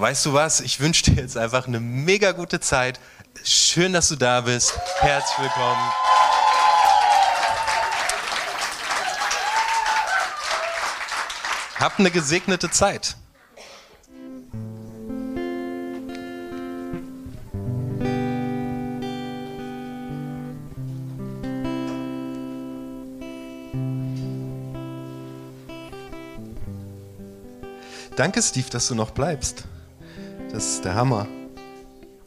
weißt du was? Ich wünsche dir jetzt einfach eine mega gute Zeit. Schön, dass du da bist. Herzlich willkommen. Hab eine gesegnete Zeit. Danke, Steve, dass du noch bleibst. Das ist der Hammer.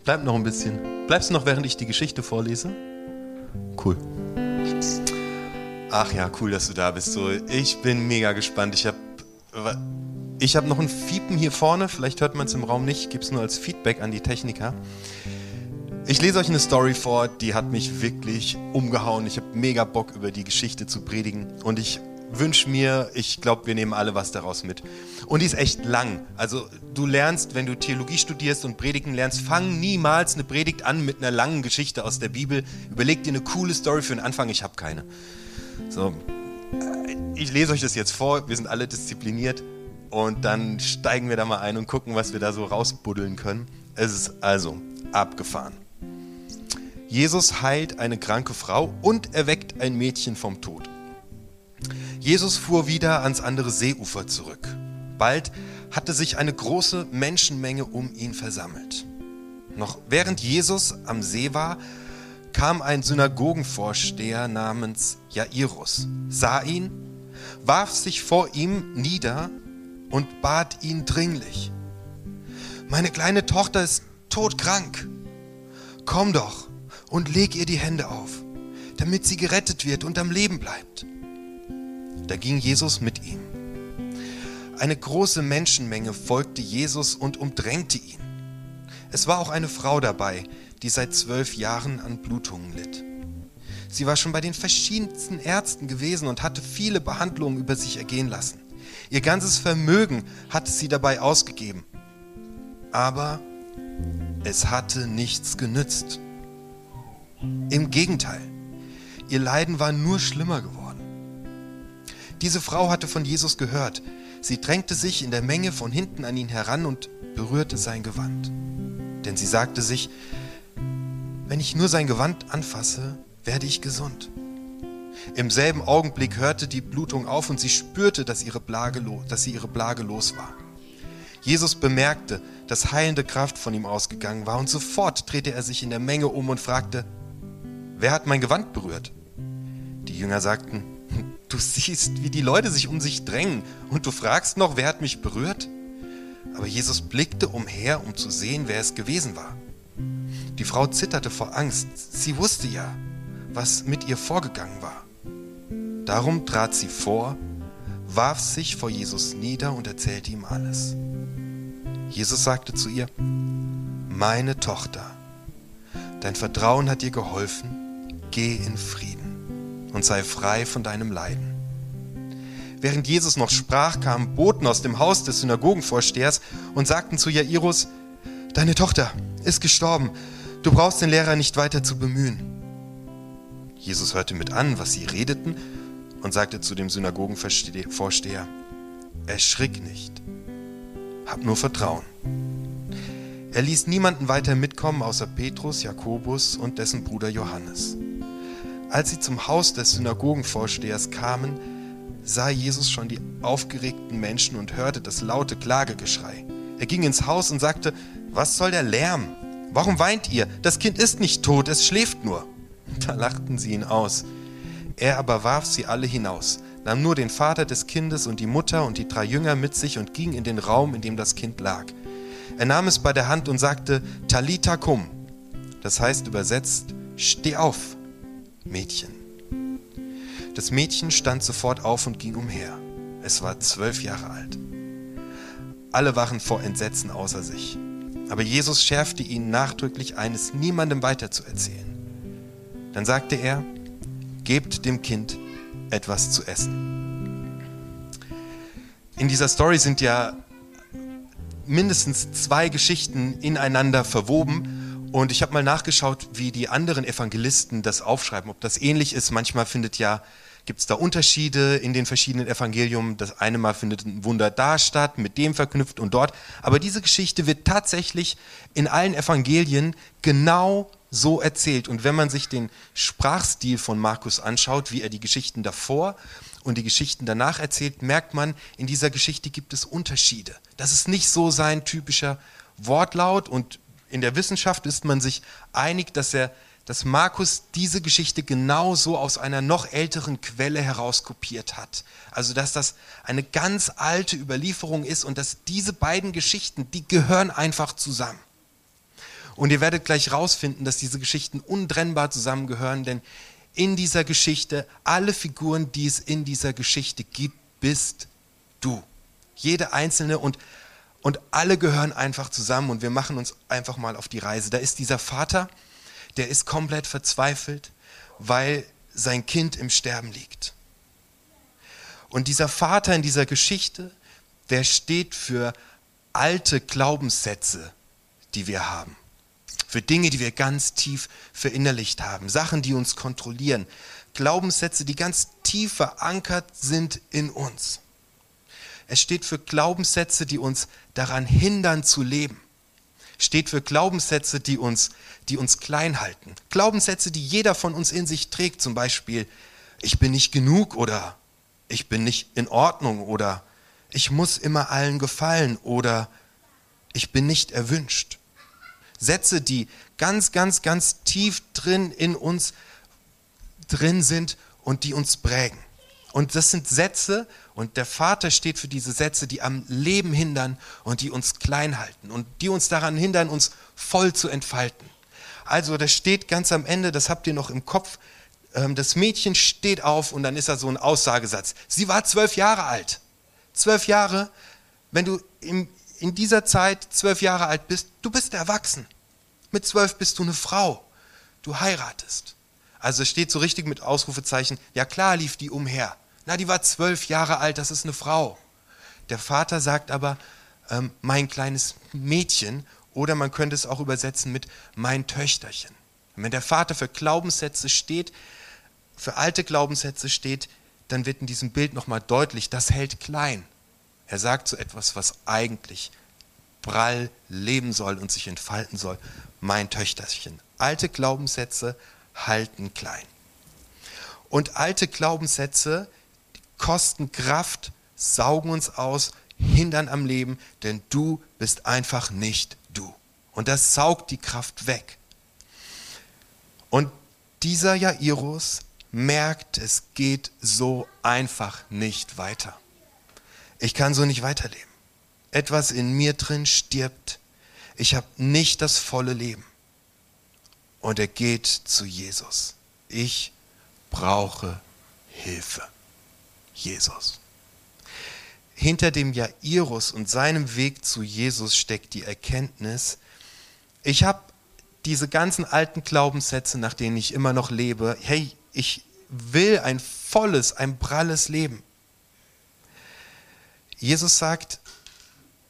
Bleib noch ein bisschen. Bleibst du noch, während ich die Geschichte vorlese? Cool. Ach ja, cool, dass du da bist. So, ich bin mega gespannt. Ich habe ich hab noch ein Fiepen hier vorne. Vielleicht hört man es im Raum nicht. Es nur als Feedback an die Techniker. Ich lese euch eine Story vor, die hat mich wirklich umgehauen. Ich habe mega Bock, über die Geschichte zu predigen. Und ich wünsche mir, ich glaube, wir nehmen alle was daraus mit. Und die ist echt lang. Also du lernst, wenn du Theologie studierst und Predigen lernst, fang niemals eine Predigt an mit einer langen Geschichte aus der Bibel. Überleg dir eine coole Story für den Anfang. Ich habe keine. So, äh, ich lese euch das jetzt vor. Wir sind alle diszipliniert. Und dann steigen wir da mal ein und gucken, was wir da so rausbuddeln können. Es ist also abgefahren. Jesus heilt eine kranke Frau und erweckt ein Mädchen vom Tod. Jesus fuhr wieder ans andere Seeufer zurück. Bald hatte sich eine große Menschenmenge um ihn versammelt. Noch während Jesus am See war, kam ein Synagogenvorsteher namens Jairus, sah ihn, warf sich vor ihm nieder und bat ihn dringlich. Meine kleine Tochter ist todkrank. Komm doch und leg ihr die Hände auf, damit sie gerettet wird und am Leben bleibt. Da ging Jesus mit ihm. Eine große Menschenmenge folgte Jesus und umdrängte ihn. Es war auch eine Frau dabei, die seit zwölf Jahren an Blutungen litt. Sie war schon bei den verschiedensten Ärzten gewesen und hatte viele Behandlungen über sich ergehen lassen. Ihr ganzes Vermögen hatte sie dabei ausgegeben. Aber es hatte nichts genützt. Im Gegenteil, ihr Leiden war nur schlimmer geworden. Diese Frau hatte von Jesus gehört. Sie drängte sich in der Menge von hinten an ihn heran und berührte sein Gewand. Denn sie sagte sich, wenn ich nur sein Gewand anfasse, werde ich gesund. Im selben Augenblick hörte die Blutung auf und sie spürte, dass, ihre Plage, dass sie ihre Plage los war. Jesus bemerkte, dass heilende Kraft von ihm ausgegangen war und sofort drehte er sich in der Menge um und fragte, wer hat mein Gewand berührt? Die Jünger sagten, Siehst, wie die Leute sich um sich drängen und du fragst noch, wer hat mich berührt? Aber Jesus blickte umher, um zu sehen, wer es gewesen war. Die Frau zitterte vor Angst. Sie wusste ja, was mit ihr vorgegangen war. Darum trat sie vor, warf sich vor Jesus nieder und erzählte ihm alles. Jesus sagte zu ihr, meine Tochter, dein Vertrauen hat dir geholfen, geh in Frieden und sei frei von deinem Leiden. Während Jesus noch sprach, kamen Boten aus dem Haus des Synagogenvorstehers und sagten zu Jairus, Deine Tochter ist gestorben, du brauchst den Lehrer nicht weiter zu bemühen. Jesus hörte mit an, was sie redeten, und sagte zu dem Synagogenvorsteher, Erschrick nicht, hab nur Vertrauen. Er ließ niemanden weiter mitkommen außer Petrus, Jakobus und dessen Bruder Johannes. Als sie zum Haus des Synagogenvorstehers kamen, sah Jesus schon die aufgeregten Menschen und hörte das laute Klagegeschrei. Er ging ins Haus und sagte, was soll der Lärm? Warum weint ihr? Das Kind ist nicht tot, es schläft nur. Da lachten sie ihn aus. Er aber warf sie alle hinaus, nahm nur den Vater des Kindes und die Mutter und die drei Jünger mit sich und ging in den Raum, in dem das Kind lag. Er nahm es bei der Hand und sagte, Talita cum. Das heißt übersetzt, steh auf. Mädchen. Das Mädchen stand sofort auf und ging umher. Es war zwölf Jahre alt. Alle waren vor Entsetzen außer sich. Aber Jesus schärfte ihn nachdrücklich ein, es niemandem weiterzuerzählen. Dann sagte er, gebt dem Kind etwas zu essen. In dieser Story sind ja mindestens zwei Geschichten ineinander verwoben und ich habe mal nachgeschaut, wie die anderen Evangelisten das aufschreiben, ob das ähnlich ist. Manchmal findet ja gibt es da Unterschiede in den verschiedenen Evangelien. Das eine Mal findet ein Wunder da statt, mit dem verknüpft und dort. Aber diese Geschichte wird tatsächlich in allen Evangelien genau so erzählt. Und wenn man sich den Sprachstil von Markus anschaut, wie er die Geschichten davor und die Geschichten danach erzählt, merkt man, in dieser Geschichte gibt es Unterschiede. Das ist nicht so sein typischer Wortlaut und in der Wissenschaft ist man sich einig, dass er dass Markus diese Geschichte genauso aus einer noch älteren Quelle herauskopiert hat. Also dass das eine ganz alte Überlieferung ist und dass diese beiden Geschichten, die gehören einfach zusammen. Und ihr werdet gleich rausfinden, dass diese Geschichten untrennbar zusammengehören, denn in dieser Geschichte, alle Figuren, die es in dieser Geschichte gibt, bist du. Jede einzelne und, und alle gehören einfach zusammen und wir machen uns einfach mal auf die Reise. Da ist dieser Vater, der ist komplett verzweifelt, weil sein Kind im Sterben liegt. Und dieser Vater in dieser Geschichte, der steht für alte Glaubenssätze, die wir haben. Für Dinge, die wir ganz tief verinnerlicht haben. Sachen, die uns kontrollieren. Glaubenssätze, die ganz tief verankert sind in uns. Es steht für Glaubenssätze, die uns daran hindern zu leben steht für Glaubenssätze, die uns, die uns klein halten. Glaubenssätze, die jeder von uns in sich trägt, zum Beispiel, ich bin nicht genug oder ich bin nicht in Ordnung oder ich muss immer allen gefallen oder ich bin nicht erwünscht. Sätze, die ganz, ganz, ganz tief drin in uns drin sind und die uns prägen. Und das sind Sätze, und der Vater steht für diese Sätze, die am Leben hindern und die uns klein halten und die uns daran hindern, uns voll zu entfalten. Also das steht ganz am Ende, das habt ihr noch im Kopf, ähm, das Mädchen steht auf und dann ist da so ein Aussagesatz. Sie war zwölf Jahre alt. Zwölf Jahre, wenn du in, in dieser Zeit zwölf Jahre alt bist, du bist erwachsen. Mit zwölf bist du eine Frau. Du heiratest. Also es steht so richtig mit Ausrufezeichen, ja klar lief die umher. Na, die war zwölf Jahre alt, das ist eine Frau. Der Vater sagt aber, ähm, mein kleines Mädchen, oder man könnte es auch übersetzen mit mein Töchterchen. Und wenn der Vater für Glaubenssätze steht, für alte Glaubenssätze steht, dann wird in diesem Bild nochmal deutlich, das hält klein. Er sagt so etwas, was eigentlich prall leben soll und sich entfalten soll. Mein Töchterchen. Alte Glaubenssätze halten klein. Und alte Glaubenssätze kosten Kraft, saugen uns aus, hindern am Leben, denn du bist einfach nicht du. Und das saugt die Kraft weg. Und dieser Jairus merkt, es geht so einfach nicht weiter. Ich kann so nicht weiterleben. Etwas in mir drin stirbt. Ich habe nicht das volle Leben. Und er geht zu Jesus. Ich brauche Hilfe. Jesus. Hinter dem Jairus und seinem Weg zu Jesus steckt die Erkenntnis, ich habe diese ganzen alten Glaubenssätze, nach denen ich immer noch lebe, hey, ich will ein volles, ein pralles Leben. Jesus sagt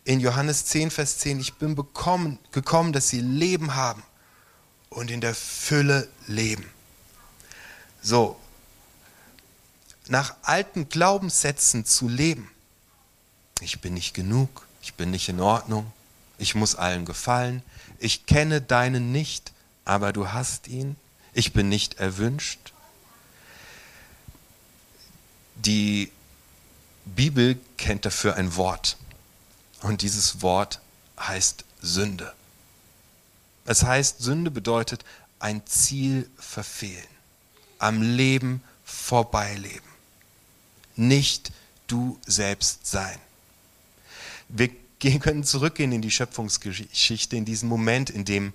in Johannes 10, Vers 10, ich bin bekommen, gekommen, dass sie Leben haben und in der Fülle leben. So, nach alten Glaubenssätzen zu leben. Ich bin nicht genug, ich bin nicht in Ordnung, ich muss allen gefallen, ich kenne deinen nicht, aber du hast ihn, ich bin nicht erwünscht. Die Bibel kennt dafür ein Wort und dieses Wort heißt Sünde. Es heißt, Sünde bedeutet ein Ziel verfehlen, am Leben vorbeileben nicht du selbst sein. Wir können zurückgehen in die Schöpfungsgeschichte, in diesen Moment, in dem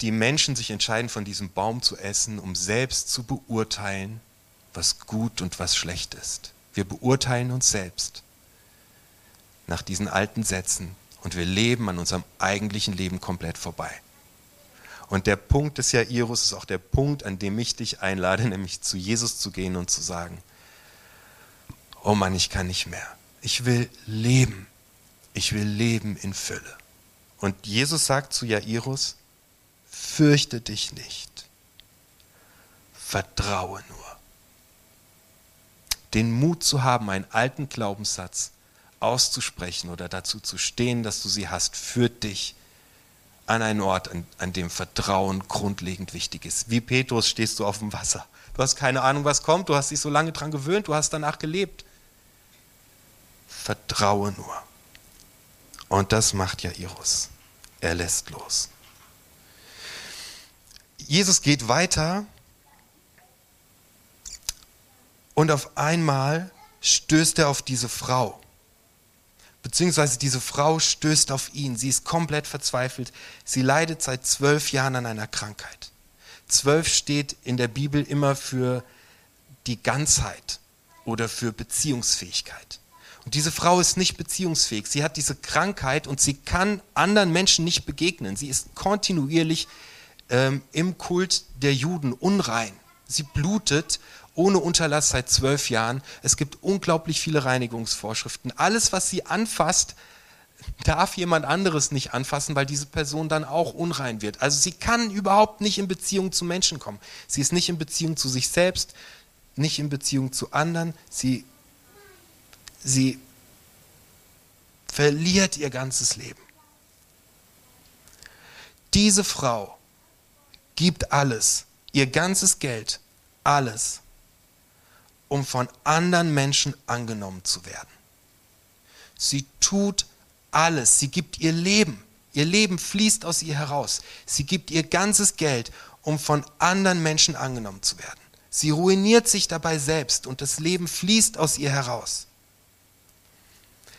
die Menschen sich entscheiden, von diesem Baum zu essen, um selbst zu beurteilen, was gut und was schlecht ist. Wir beurteilen uns selbst nach diesen alten Sätzen und wir leben an unserem eigentlichen Leben komplett vorbei. Und der Punkt des Jairus ist auch der Punkt, an dem ich dich einlade, nämlich zu Jesus zu gehen und zu sagen, oh Mann, ich kann nicht mehr. Ich will leben. Ich will leben in Fülle. Und Jesus sagt zu Jairus, fürchte dich nicht. Vertraue nur. Den Mut zu haben, einen alten Glaubenssatz auszusprechen oder dazu zu stehen, dass du sie hast, führt dich an einen Ort, an, an dem Vertrauen grundlegend wichtig ist. Wie Petrus stehst du auf dem Wasser. Du hast keine Ahnung, was kommt, du hast dich so lange dran gewöhnt, du hast danach gelebt. Vertraue nur. Und das macht Jairus. Er lässt los. Jesus geht weiter und auf einmal stößt er auf diese Frau beziehungsweise diese Frau stößt auf ihn. Sie ist komplett verzweifelt. Sie leidet seit zwölf Jahren an einer Krankheit. Zwölf steht in der Bibel immer für die Ganzheit oder für Beziehungsfähigkeit. Und diese Frau ist nicht beziehungsfähig. Sie hat diese Krankheit und sie kann anderen Menschen nicht begegnen. Sie ist kontinuierlich ähm, im Kult der Juden unrein. Sie blutet ohne Unterlass seit zwölf Jahren. Es gibt unglaublich viele Reinigungsvorschriften. Alles, was sie anfasst, darf jemand anderes nicht anfassen, weil diese Person dann auch unrein wird. Also sie kann überhaupt nicht in Beziehung zu Menschen kommen. Sie ist nicht in Beziehung zu sich selbst, nicht in Beziehung zu anderen. Sie, sie verliert ihr ganzes Leben. Diese Frau gibt alles, ihr ganzes Geld, alles um von anderen Menschen angenommen zu werden. Sie tut alles, sie gibt ihr Leben, ihr Leben fließt aus ihr heraus. Sie gibt ihr ganzes Geld, um von anderen Menschen angenommen zu werden. Sie ruiniert sich dabei selbst und das Leben fließt aus ihr heraus.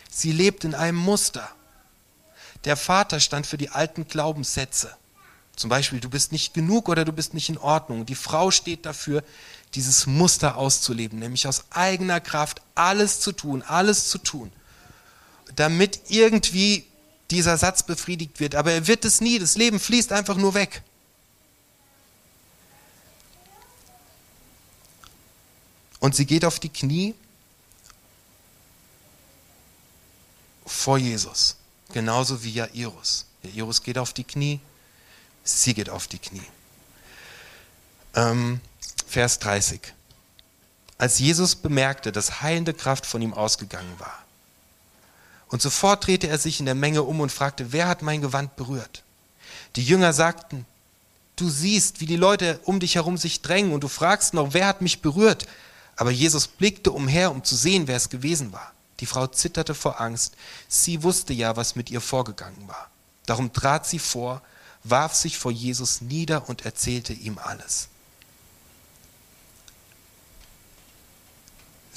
Sie lebt in einem Muster. Der Vater stand für die alten Glaubenssätze. Zum Beispiel, du bist nicht genug oder du bist nicht in Ordnung. Die Frau steht dafür, dieses Muster auszuleben, nämlich aus eigener Kraft alles zu tun, alles zu tun, damit irgendwie dieser Satz befriedigt wird. Aber er wird es nie, das Leben fließt einfach nur weg. Und sie geht auf die Knie vor Jesus, genauso wie Jairus. Jairus geht auf die Knie, sie geht auf die Knie. Ähm, Vers 30. Als Jesus bemerkte, dass heilende Kraft von ihm ausgegangen war. Und sofort drehte er sich in der Menge um und fragte, wer hat mein Gewand berührt? Die Jünger sagten, du siehst, wie die Leute um dich herum sich drängen und du fragst noch, wer hat mich berührt? Aber Jesus blickte umher, um zu sehen, wer es gewesen war. Die Frau zitterte vor Angst. Sie wusste ja, was mit ihr vorgegangen war. Darum trat sie vor, warf sich vor Jesus nieder und erzählte ihm alles.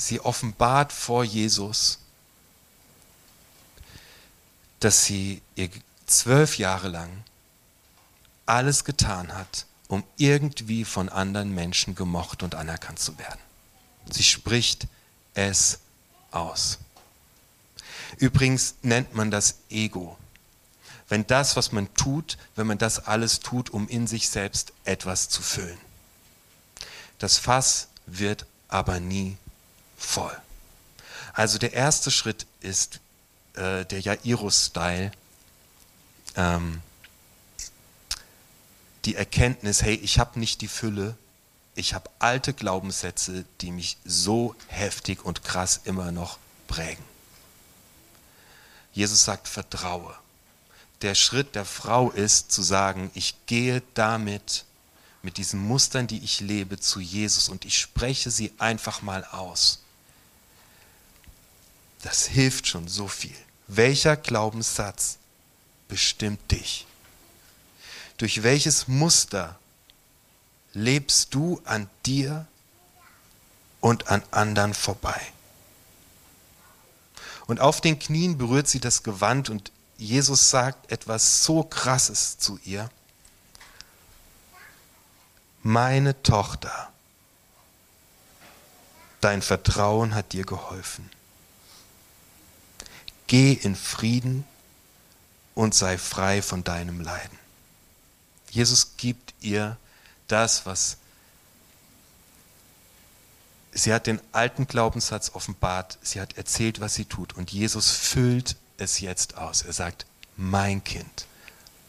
sie offenbart vor Jesus, dass sie ihr zwölf Jahre lang alles getan hat, um irgendwie von anderen Menschen gemocht und anerkannt zu werden. Sie spricht es aus. Übrigens nennt man das Ego. Wenn das, was man tut, wenn man das alles tut, um in sich selbst etwas zu füllen. Das Fass wird aber nie voll. Also der erste Schritt ist äh, der Jairus-Style. Ähm, die Erkenntnis, hey, ich habe nicht die Fülle, ich habe alte Glaubenssätze, die mich so heftig und krass immer noch prägen. Jesus sagt, vertraue. Der Schritt der Frau ist zu sagen, ich gehe damit, mit diesen Mustern, die ich lebe, zu Jesus und ich spreche sie einfach mal aus. Das hilft schon so viel. Welcher Glaubenssatz bestimmt dich? Durch welches Muster lebst du an dir und an anderen vorbei? Und auf den Knien berührt sie das Gewand und Jesus sagt etwas so Krasses zu ihr. Meine Tochter, dein Vertrauen hat dir geholfen. Geh in Frieden und sei frei von deinem Leiden. Jesus gibt ihr das, was sie hat den alten Glaubenssatz offenbart, sie hat erzählt, was sie tut und Jesus füllt es jetzt aus. Er sagt, mein Kind,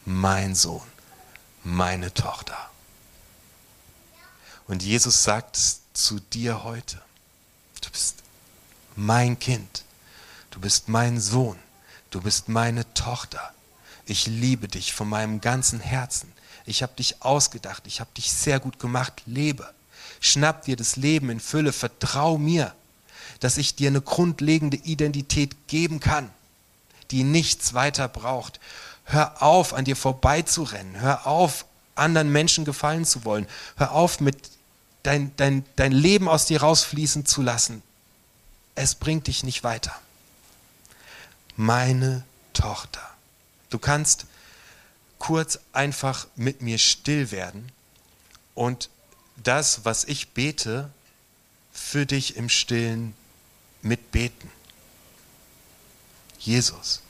mein Sohn, meine Tochter. Und Jesus sagt zu dir heute, du bist mein Kind, du bist mein Sohn, du bist meine Tochter. Ich liebe dich von meinem ganzen Herzen. Ich habe dich ausgedacht, ich habe dich sehr gut gemacht, lebe. Schnapp dir das Leben in Fülle, vertrau mir, dass ich dir eine grundlegende Identität geben kann, die nichts weiter braucht. Hör auf, an dir vorbeizurennen. Hör auf, anderen Menschen gefallen zu wollen. Hör auf, mit dein, dein, dein Leben aus dir rausfließen zu lassen. Es bringt dich nicht weiter. Meine Tochter. Du kannst kurz einfach mit mir still werden und das, was ich bete, für dich im Stillen mitbeten. Jesus.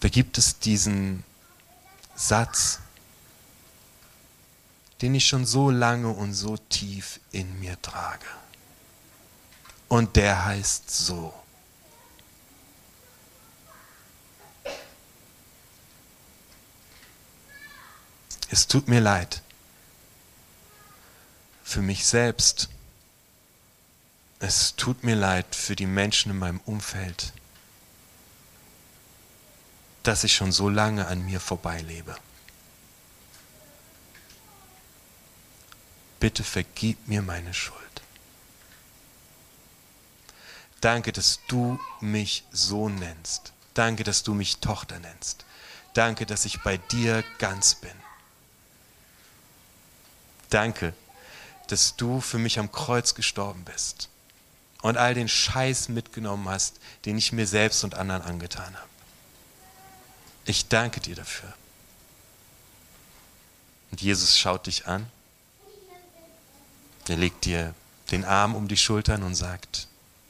Da gibt es diesen Satz, den ich schon so lange und so tief in mir trage. Und der heißt so. Es tut mir leid für mich selbst. Es tut mir leid für die Menschen in meinem Umfeld, dass ich schon so lange an mir vorbeilebe. Bitte vergib mir meine Schuld. Danke, dass du mich Sohn nennst. Danke, dass du mich Tochter nennst. Danke, dass ich bei dir ganz bin. Danke, dass du für mich am Kreuz gestorben bist und all den Scheiß mitgenommen hast, den ich mir selbst und anderen angetan habe. Ich danke dir dafür. Und Jesus schaut dich an. Er legt dir den Arm um die Schultern und sagt,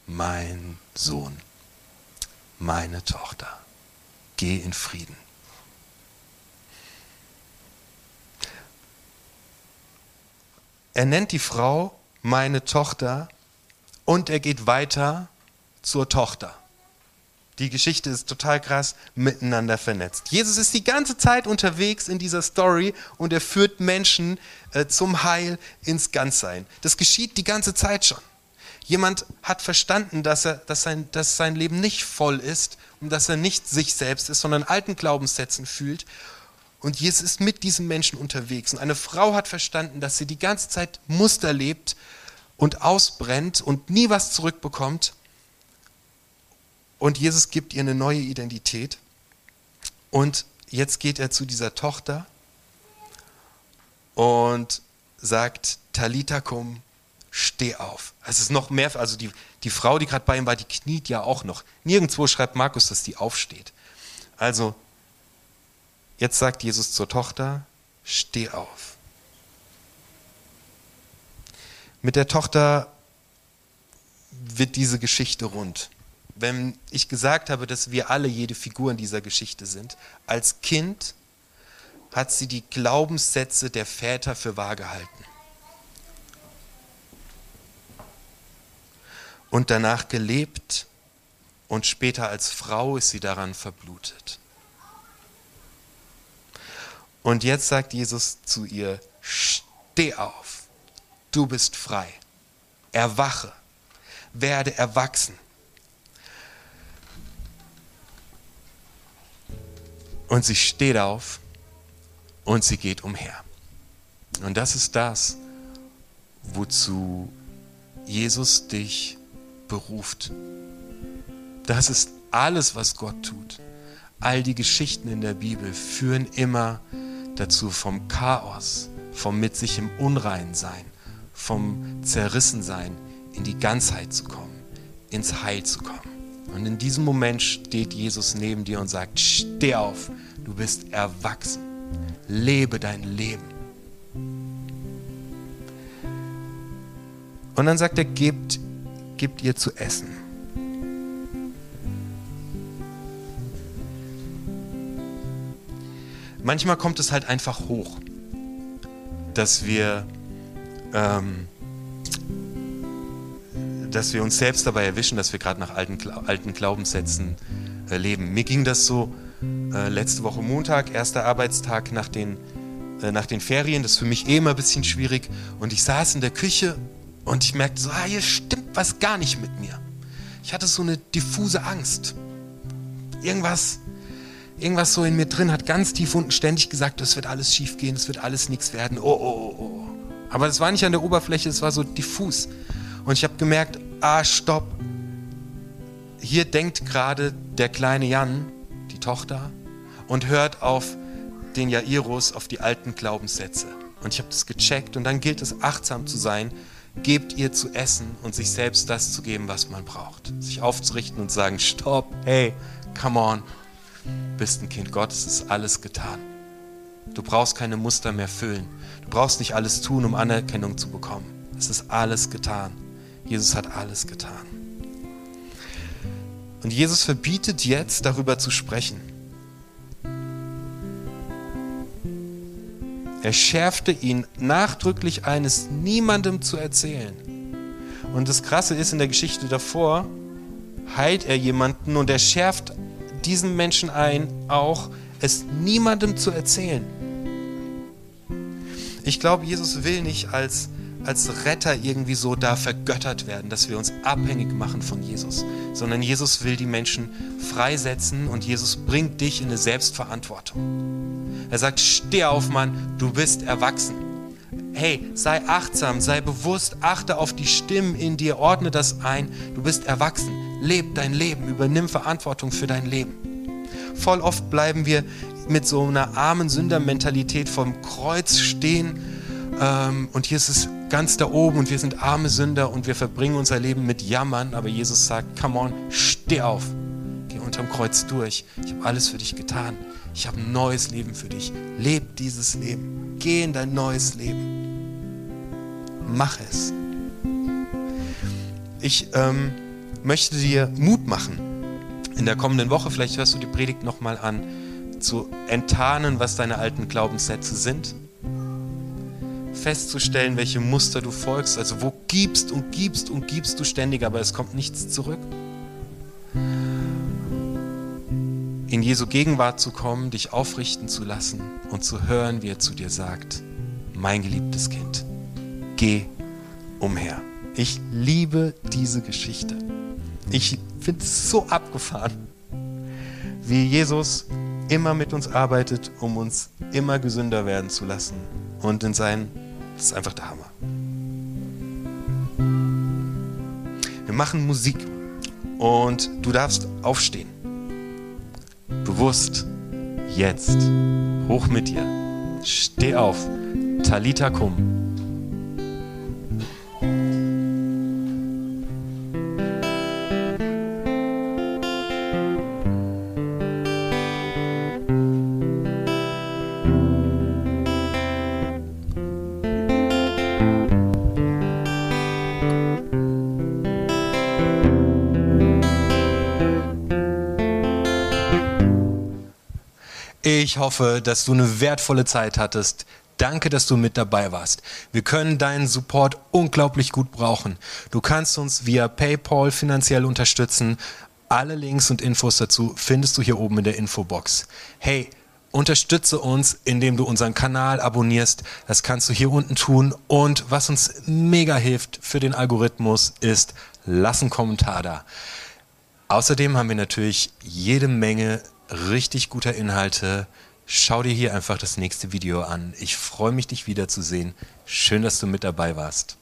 mein Sohn, meine Tochter, geh in Frieden. Er nennt die Frau meine Tochter und er geht weiter zur Tochter. Die Geschichte ist total krass miteinander vernetzt. Jesus ist die ganze Zeit unterwegs in dieser Story und er führt Menschen äh, zum Heil ins Ganzsein. Das geschieht die ganze Zeit schon. Jemand hat verstanden, dass, er, dass, sein, dass sein Leben nicht voll ist und dass er nicht sich selbst ist, sondern alten Glaubenssätzen fühlt und Jesus ist mit diesen Menschen unterwegs. Und eine Frau hat verstanden, dass sie die ganze Zeit Muster lebt und ausbrennt und nie was zurückbekommt. Und Jesus gibt ihr eine neue Identität. Und jetzt geht er zu dieser Tochter und sagt, Talita cum, steh auf. Es ist noch mehr, also die, die Frau, die gerade bei ihm war, die kniet ja auch noch. Nirgendwo schreibt Markus, dass die aufsteht. Also Jetzt sagt Jesus zur Tochter, steh auf. Mit der Tochter wird diese Geschichte rund. Wenn ich gesagt habe, dass wir alle jede Figur in dieser Geschichte sind, als Kind hat sie die Glaubenssätze der Väter für wahr gehalten. Und danach gelebt und später als Frau ist sie daran verblutet. Und jetzt sagt Jesus zu ihr, steh auf, du bist frei, erwache, werde erwachsen. Und sie steht auf und sie geht umher. Und das ist das, wozu Jesus dich beruft. Das ist alles, was Gott tut. All die Geschichten in der Bibel führen immer dazu, vom Chaos, vom mit sich im Unrein sein, vom Zerrissensein in die Ganzheit zu kommen, ins Heil zu kommen. Und in diesem Moment steht Jesus neben dir und sagt, steh auf, du bist erwachsen, lebe dein Leben. Und dann sagt er, gebt, gebt ihr zu essen. Manchmal kommt es halt einfach hoch, dass wir, ähm, dass wir uns selbst dabei erwischen, dass wir gerade nach alten, alten Glaubenssätzen äh, leben. Mir ging das so äh, letzte Woche Montag, erster Arbeitstag nach den, äh, nach den Ferien. Das ist für mich eh immer ein bisschen schwierig. Und ich saß in der Küche und ich merkte so, ah, hier stimmt was gar nicht mit mir. Ich hatte so eine diffuse Angst. Irgendwas, irgendwas so in mir drin hat ganz tief unten ständig gesagt, es wird alles schief gehen, es wird alles nichts werden. Oh, oh, oh, oh. Aber es war nicht an der Oberfläche, es war so diffus. Und ich habe gemerkt, ah, stopp. Hier denkt gerade der kleine Jan, die Tochter, und hört auf den Jairus, auf die alten Glaubenssätze. Und ich habe das gecheckt und dann gilt es achtsam zu sein, gebt ihr zu essen und sich selbst das zu geben, was man braucht. Sich aufzurichten und sagen, stopp, hey, come on, bist ein Kind Gottes, ist alles getan. Du brauchst keine Muster mehr füllen. Du brauchst nicht alles tun, um Anerkennung zu bekommen. Es ist alles getan. Jesus hat alles getan. Und Jesus verbietet jetzt, darüber zu sprechen. Er schärfte ihn nachdrücklich ein, es niemandem zu erzählen. Und das Krasse ist, in der Geschichte davor heilt er jemanden und er schärft diesen Menschen ein, auch es niemandem zu erzählen. Ich glaube, Jesus will nicht als, als Retter irgendwie so da vergöttert werden, dass wir uns abhängig machen von Jesus, sondern Jesus will die Menschen freisetzen und Jesus bringt dich in eine Selbstverantwortung. Er sagt, steh auf, Mann, du bist erwachsen. Hey, sei achtsam, sei bewusst, achte auf die Stimmen in dir, ordne das ein. Du bist erwachsen. Leb dein Leben, übernimm Verantwortung für dein Leben. Voll oft bleiben wir mit so einer armen Sündermentalität vom Kreuz stehen ähm, und hier ist es ganz da oben und wir sind arme Sünder und wir verbringen unser Leben mit Jammern, aber Jesus sagt, come on, steh auf, geh unterm Kreuz durch. Ich habe alles für dich getan. Ich habe ein neues Leben für dich. Leb dieses Leben. Geh in dein neues Leben. Mach es. Ich ähm, möchte dir Mut machen. In der kommenden Woche, vielleicht hörst du die Predigt nochmal an, zu enttarnen, was deine alten Glaubenssätze sind festzustellen, welche Muster du folgst. Also wo gibst und gibst und gibst du ständig, aber es kommt nichts zurück. In Jesu Gegenwart zu kommen, dich aufrichten zu lassen und zu hören, wie er zu dir sagt, mein geliebtes Kind, geh umher. Ich liebe diese Geschichte. Ich finde es so abgefahren, wie Jesus immer mit uns arbeitet, um uns immer gesünder werden zu lassen und in sein das ist einfach der Hammer. Wir machen Musik und du darfst aufstehen. Bewusst. Jetzt. Hoch mit dir. Steh auf. Talita kum. Ich hoffe, dass du eine wertvolle Zeit hattest. Danke, dass du mit dabei warst. Wir können deinen Support unglaublich gut brauchen. Du kannst uns via PayPal finanziell unterstützen. Alle Links und Infos dazu findest du hier oben in der Infobox. Hey, unterstütze uns, indem du unseren Kanal abonnierst. Das kannst du hier unten tun. Und was uns mega hilft für den Algorithmus ist, lass einen Kommentar da. Außerdem haben wir natürlich jede Menge richtig guter Inhalte. Schau dir hier einfach das nächste Video an. Ich freue mich, dich wiederzusehen. Schön, dass du mit dabei warst.